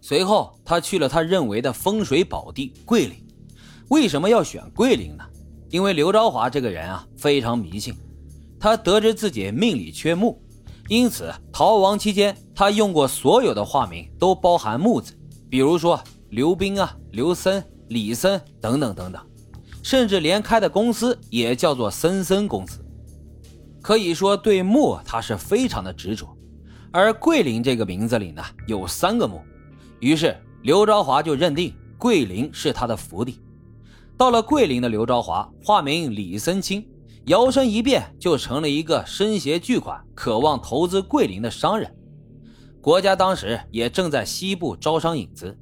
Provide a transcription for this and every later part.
随后，他去了他认为的风水宝地桂林。为什么要选桂林呢？因为刘昭华这个人啊，非常迷信。他得知自己命里缺木，因此逃亡期间，他用过所有的化名都包含“木”字，比如说刘斌啊、刘森、李森等等等等，甚至连开的公司也叫做森森公司。可以说，对木他是非常的执着。而桂林这个名字里呢，有三个木，于是刘昭华就认定桂林是他的福地。到了桂林的刘昭华，化名李森清，摇身一变就成了一个身携巨款、渴望投资桂林的商人。国家当时也正在西部招商引资，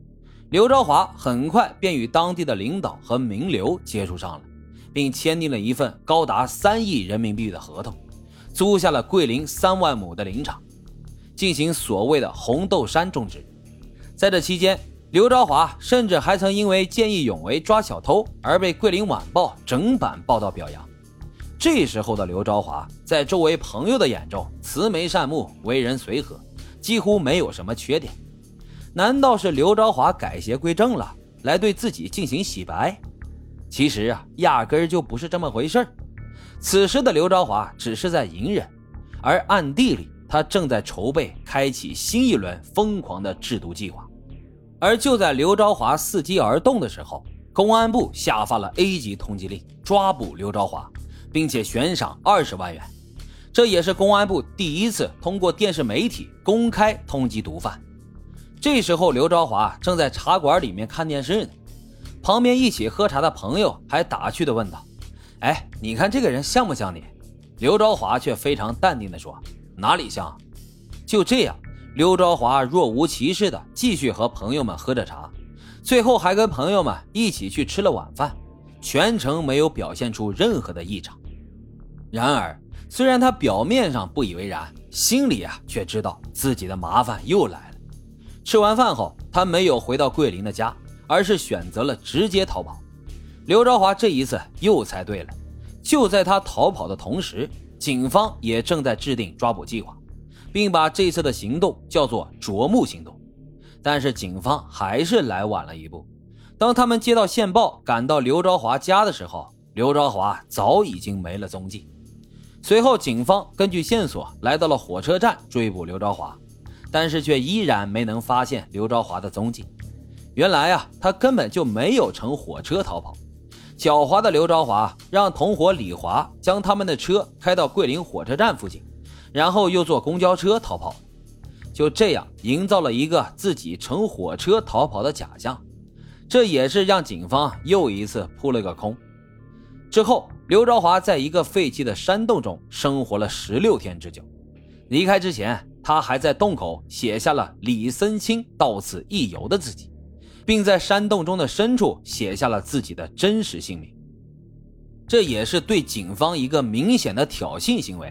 刘昭华很快便与当地的领导和名流接触上了，并签订了一份高达三亿人民币的合同，租下了桂林三万亩的林场。进行所谓的红豆杉种植，在这期间，刘昭华甚至还曾因为见义勇为抓小偷而被《桂林晚报》整版报道表扬。这时候的刘昭华，在周围朋友的眼中，慈眉善目，为人随和，几乎没有什么缺点。难道是刘昭华改邪归正了，来对自己进行洗白？其实啊，压根儿就不是这么回事。此时的刘昭华只是在隐忍，而暗地里。他正在筹备开启新一轮疯狂的制毒计划，而就在刘昭华伺机而动的时候，公安部下发了 A 级通缉令，抓捕刘昭华，并且悬赏二十万元。这也是公安部第一次通过电视媒体公开通缉毒贩。这时候，刘昭华正在茶馆里面看电视呢，旁边一起喝茶的朋友还打趣地问道：“哎，你看这个人像不像你？”刘昭华却非常淡定地说。哪里像？就这样，刘昭华若无其事的继续和朋友们喝着茶，最后还跟朋友们一起去吃了晚饭，全程没有表现出任何的异常。然而，虽然他表面上不以为然，心里啊却知道自己的麻烦又来了。吃完饭后，他没有回到桂林的家，而是选择了直接逃跑。刘昭华这一次又猜对了，就在他逃跑的同时。警方也正在制定抓捕计划，并把这次的行动叫做“啄木行动”。但是警方还是来晚了一步。当他们接到线报，赶到刘昭华家的时候，刘昭华早已经没了踪迹。随后，警方根据线索来到了火车站追捕刘昭华，但是却依然没能发现刘昭华的踪迹。原来啊，他根本就没有乘火车逃跑。狡猾的刘昭华让同伙李华将他们的车开到桂林火车站附近，然后又坐公交车逃跑，就这样营造了一个自己乘火车逃跑的假象，这也是让警方又一次扑了个空。之后，刘昭华在一个废弃的山洞中生活了十六天之久，离开之前，他还在洞口写下了“李森清到此一游”的字迹。并在山洞中的深处写下了自己的真实姓名，这也是对警方一个明显的挑衅行为。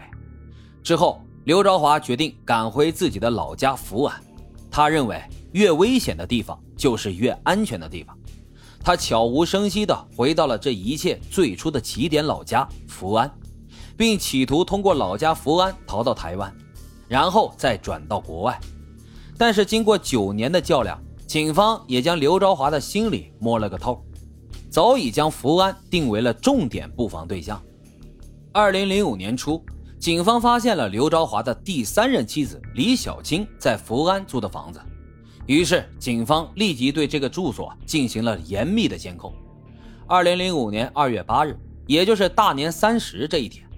之后，刘昭华决定赶回自己的老家福安。他认为，越危险的地方就是越安全的地方。他悄无声息地回到了这一切最初的起点老家福安，并企图通过老家福安逃到台湾，然后再转到国外。但是，经过九年的较量。警方也将刘昭华的心理摸了个透，早已将福安定为了重点布防对象。二零零五年初，警方发现了刘昭华的第三任妻子李小青在福安租的房子，于是警方立即对这个住所进行了严密的监控。二零零五年二月八日，也就是大年三十这一天，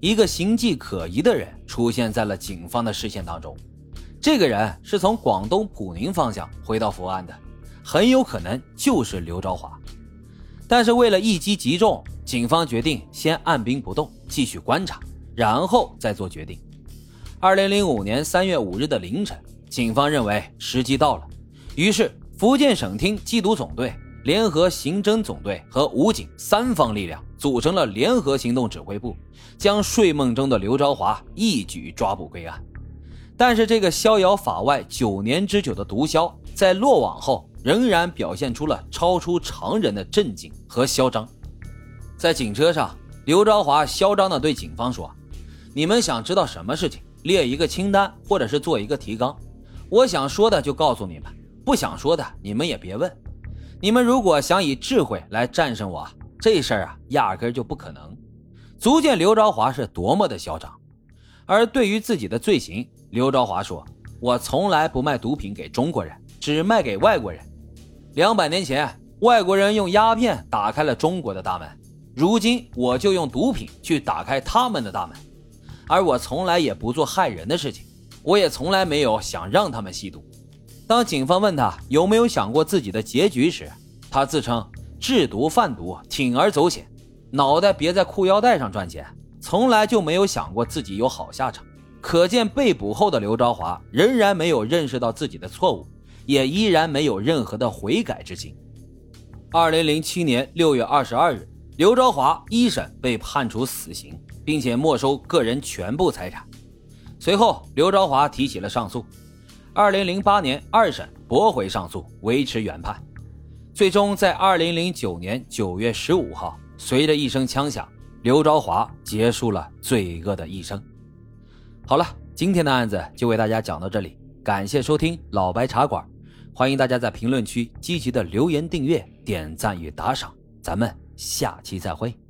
一个形迹可疑的人出现在了警方的视线当中。这个人是从广东普宁方向回到福安的，很有可能就是刘昭华。但是为了一击即中，警方决定先按兵不动，继续观察，然后再做决定。二零零五年三月五日的凌晨，警方认为时机到了，于是福建省厅缉毒总队联合刑侦总队和武警三方力量组成了联合行动指挥部，将睡梦中的刘昭华一举抓捕归案。但是这个逍遥法外九年之久的毒枭，在落网后仍然表现出了超出常人的镇静和嚣张。在警车上，刘昭华嚣张地对警方说：“你们想知道什么事情，列一个清单，或者是做一个提纲。我想说的就告诉你们。不想说的你们也别问。你们如果想以智慧来战胜我，这事儿啊压根就不可能。足见刘朝华是多么的嚣张。而对于自己的罪行，刘朝华说：“我从来不卖毒品给中国人，只卖给外国人。两百年前，外国人用鸦片打开了中国的大门，如今我就用毒品去打开他们的大门。而我从来也不做害人的事情，我也从来没有想让他们吸毒。”当警方问他有没有想过自己的结局时，他自称制毒贩毒，铤而走险，脑袋别在裤腰带上赚钱。从来就没有想过自己有好下场，可见被捕后的刘朝华仍然没有认识到自己的错误，也依然没有任何的悔改之心。二零零七年六月二十二日，刘朝华一审被判处死刑，并且没收个人全部财产。随后，刘朝华提起了上诉。二零零八年二审驳回上诉，维持原判。最终在二零零九年九月十五号，随着一声枪响。刘朝华结束了罪恶的一生。好了，今天的案子就为大家讲到这里，感谢收听老白茶馆，欢迎大家在评论区积极的留言、订阅、点赞与打赏，咱们下期再会。